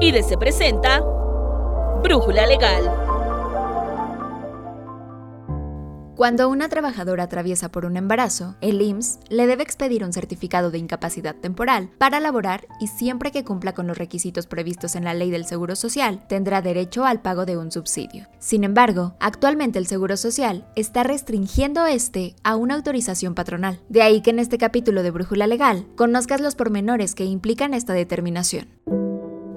IDC presenta Brújula Legal. Cuando una trabajadora atraviesa por un embarazo, el IMSS le debe expedir un certificado de incapacidad temporal para laborar y siempre que cumpla con los requisitos previstos en la ley del Seguro Social, tendrá derecho al pago de un subsidio. Sin embargo, actualmente el Seguro Social está restringiendo este a una autorización patronal. De ahí que en este capítulo de Brújula Legal conozcas los pormenores que implican esta determinación.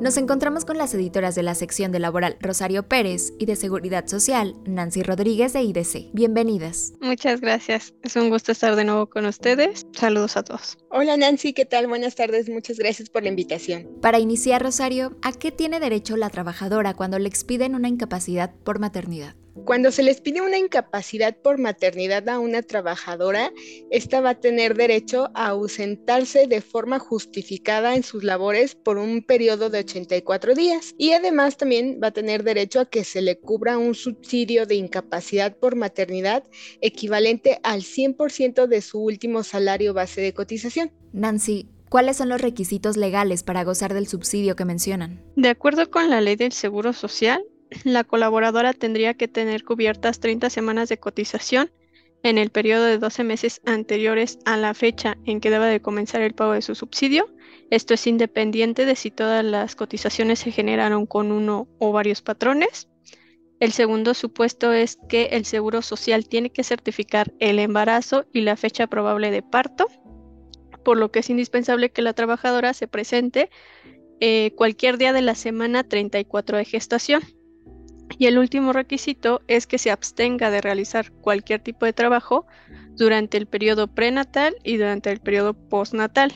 Nos encontramos con las editoras de la sección de laboral Rosario Pérez y de Seguridad Social Nancy Rodríguez de IDC. Bienvenidas. Muchas gracias. Es un gusto estar de nuevo con ustedes. Saludos a todos. Hola Nancy, ¿qué tal? Buenas tardes. Muchas gracias por la invitación. Para iniciar, Rosario, ¿a qué tiene derecho la trabajadora cuando le expiden una incapacidad por maternidad? Cuando se les pide una incapacidad por maternidad a una trabajadora, esta va a tener derecho a ausentarse de forma justificada en sus labores por un periodo de 84 días y además también va a tener derecho a que se le cubra un subsidio de incapacidad por maternidad equivalente al 100% de su último salario base de cotización. Nancy, ¿Cuáles son los requisitos legales para gozar del subsidio que mencionan? De acuerdo con la ley del Seguro Social, la colaboradora tendría que tener cubiertas 30 semanas de cotización en el periodo de 12 meses anteriores a la fecha en que deba de comenzar el pago de su subsidio. Esto es independiente de si todas las cotizaciones se generaron con uno o varios patrones. El segundo supuesto es que el Seguro Social tiene que certificar el embarazo y la fecha probable de parto, por lo que es indispensable que la trabajadora se presente eh, cualquier día de la semana 34 de gestación. Y el último requisito es que se abstenga de realizar cualquier tipo de trabajo durante el periodo prenatal y durante el periodo postnatal.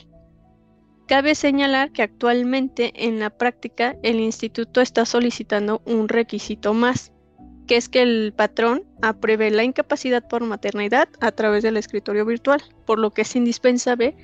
Cabe señalar que actualmente en la práctica el instituto está solicitando un requisito más, que es que el patrón apruebe la incapacidad por maternidad a través del escritorio virtual, por lo que es indispensable,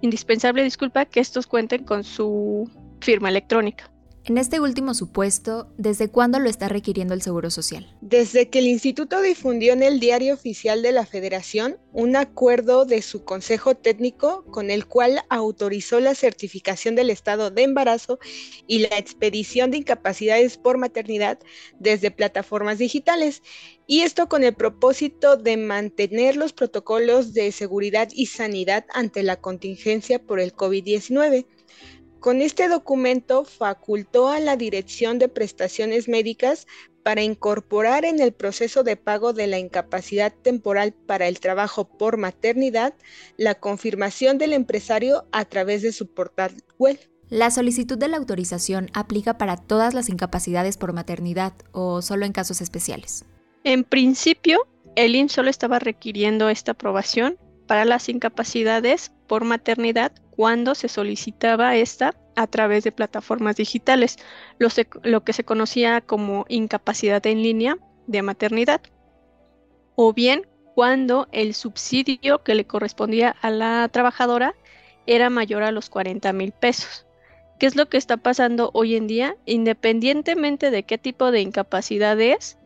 indispensable disculpa, que estos cuenten con su firma electrónica. En este último supuesto, ¿desde cuándo lo está requiriendo el Seguro Social? Desde que el instituto difundió en el Diario Oficial de la Federación un acuerdo de su Consejo Técnico con el cual autorizó la certificación del estado de embarazo y la expedición de incapacidades por maternidad desde plataformas digitales. Y esto con el propósito de mantener los protocolos de seguridad y sanidad ante la contingencia por el COVID-19. Con este documento facultó a la Dirección de Prestaciones Médicas para incorporar en el proceso de pago de la incapacidad temporal para el trabajo por maternidad la confirmación del empresario a través de su portal web. ¿La solicitud de la autorización aplica para todas las incapacidades por maternidad o solo en casos especiales? En principio, el IMSS solo estaba requiriendo esta aprobación para las incapacidades por maternidad cuando se solicitaba esta a través de plataformas digitales, lo, que se conocía como incapacidad en línea de maternidad, o bien cuando el subsidio que le correspondía a la trabajadora era mayor a los 40 mil pesos. ¿Qué es lo que está pasando hoy en día? Independientemente de qué tipo de incapacidad es,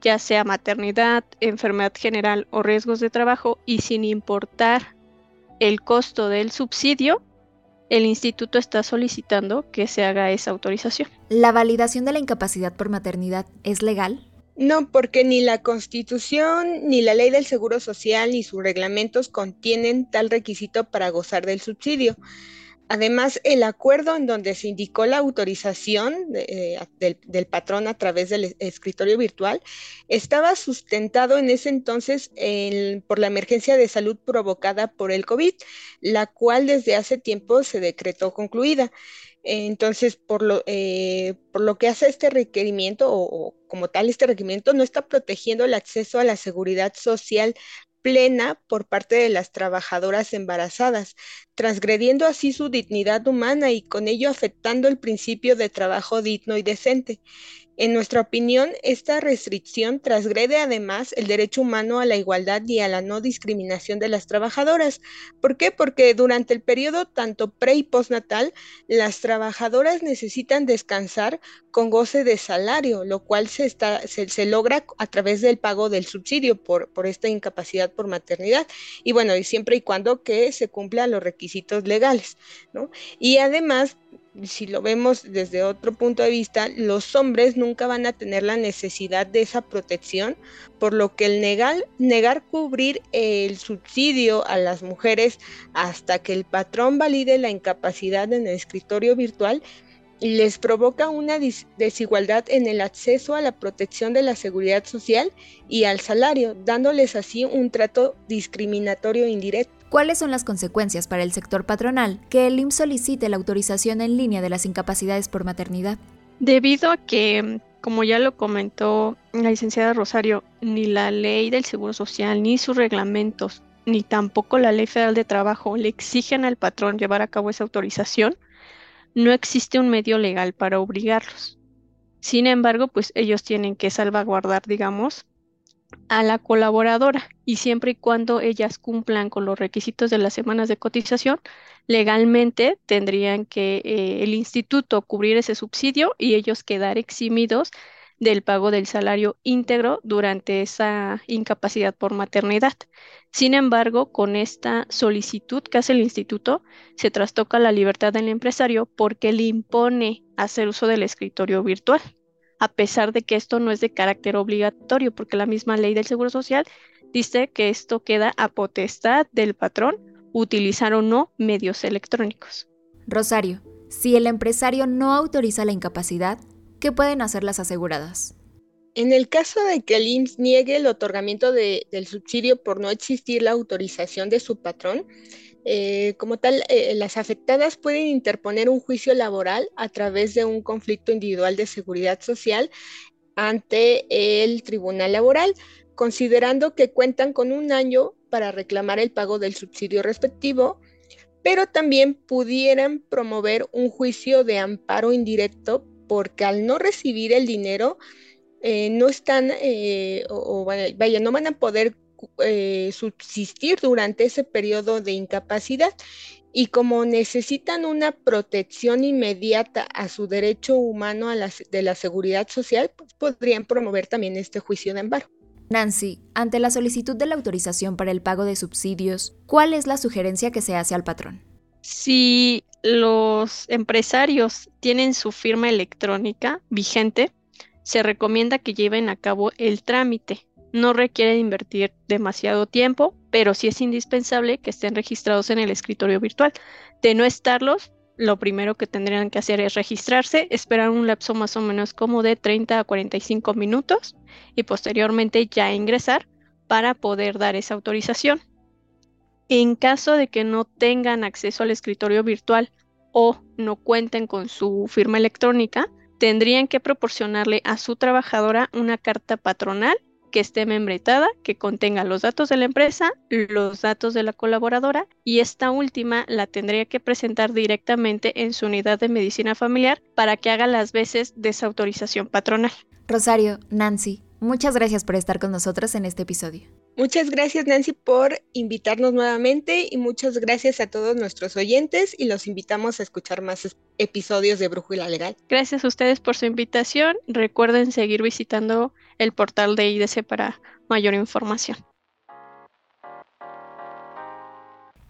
ya sea maternidad, enfermedad general o riesgos de trabajo, y sin importar el costo del subsidio, el instituto está solicitando que se haga esa autorización. ¿La validación de la incapacidad por maternidad es legal? No, porque ni la Constitución, ni la ley del Seguro Social, ni sus reglamentos contienen tal requisito para gozar del subsidio. Además, el acuerdo en donde se indicó la autorización eh, del, patrón a través del escritorio virtual estaba sustentado en ese entonces por la emergencia de salud provocada por el COVID, la cual desde hace tiempo se decretó concluida. Entonces, por lo, eh, que hace este requerimiento o, como tal este requerimiento, no está protegiendo el acceso a la seguridad social plena por parte de las trabajadoras embarazadas, transgrediendo así su dignidad humana y con ello afectando el principio de trabajo digno y decente. En nuestra opinión, esta restricción transgrede además el derecho humano a la igualdad y a la no discriminación de las trabajadoras. ¿Por qué? Porque durante el periodo tanto pre y postnatal, las trabajadoras necesitan descansar con goce de salario, lo cual se, logra a través del pago del subsidio por, por esta incapacidad por maternidad. Y bueno, y siempre y cuando que se cumplan los requisitos legales. ¿no? Y además, si lo vemos desde otro punto de vista, los hombres nunca van a tener la necesidad de esa protección, por lo que el negar, cubrir el subsidio a las mujeres hasta que el patrón valide la incapacidad en el escritorio virtual les provoca una desigualdad en el acceso a la protección de la seguridad social y al salario, dándoles así un trato discriminatorio indirecto. ¿Cuáles son las consecuencias para el sector patronal que el IMSS solicite la autorización en línea de las incapacidades por maternidad? Debido a que, como ya lo comentó la licenciada Rosario, ni la ley del Seguro Social, ni sus reglamentos, ni tampoco la ley federal de trabajo le exigen al patrón llevar a cabo esa autorización, no existe un medio legal para obligarlos. Sin embargo, pues ellos tienen que salvaguardar, digamos, a la colaboradora y siempre y cuando ellas cumplan con los requisitos de las semanas de cotización, legalmente tendrían que eh, el instituto cubrir ese subsidio y ellos quedar eximidos del pago del salario íntegro durante esa incapacidad por maternidad. Sin embargo, con esta solicitud que hace el instituto, se trastoca la libertad del empresario porque le impone hacer uso del escritorio virtual a pesar de que esto no es de carácter obligatorio, porque la misma ley del Seguro Social dice que esto queda a potestad del patrón utilizar o no medios electrónicos. Rosario, si el empresario no autoriza la incapacidad, ¿qué pueden hacer las aseguradas? En el caso de que el IMSS niegue el otorgamiento del subsidio por no existir la autorización de su patrón, eh, como tal, eh, las afectadas pueden interponer un juicio laboral a través de un conflicto individual de seguridad social ante el Tribunal Laboral, considerando que cuentan con un año para reclamar el pago del subsidio respectivo, pero también pudieran promover un juicio de amparo indirecto porque al no recibir el dinero, eh, no están, o, vaya, no van a poder eh, subsistir durante ese periodo de incapacidad y como necesitan una protección inmediata a su derecho humano a de la seguridad social, pues podrían promover también este juicio de amparo. Nancy, ante la solicitud de la autorización para el pago de subsidios, ¿cuál es la sugerencia que se hace al patrón? Si los empresarios tienen su firma electrónica vigente, se recomienda que lleven a cabo el trámite no requiere invertir demasiado tiempo, pero sí es indispensable que estén registrados en el escritorio virtual. De no estarlos, lo primero que tendrían que hacer es registrarse, esperar un lapso más o menos como de 30 a 45 minutos y posteriormente ya ingresar para poder dar esa autorización. En caso de que no tengan acceso al escritorio virtual o no cuenten con su firma electrónica, tendrían que proporcionarle a su trabajadora una carta patronal que esté membretada, que contenga los datos de la empresa, los datos de la colaboradora y esta última la tendría que presentar directamente en su unidad de medicina familiar para que haga las veces de esa autorización patronal. Rosario, Nancy, muchas gracias por estar con nosotros en este episodio. Muchas gracias Nancy por invitarnos nuevamente y muchas gracias a todos nuestros oyentes y los invitamos a escuchar más episodios de Brújula Legal. Gracias a ustedes por su invitación. Recuerden seguir visitando el portal de IDC para mayor información.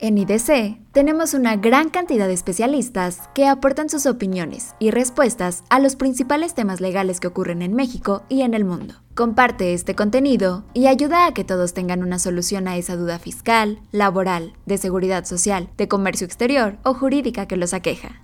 En IDC tenemos una gran cantidad de especialistas que aportan sus opiniones y respuestas a los principales temas legales que ocurren en México y en el mundo. Comparte este contenido y ayuda a que todos tengan una solución a esa duda fiscal, laboral, de seguridad social, de comercio exterior o jurídica que los aqueja.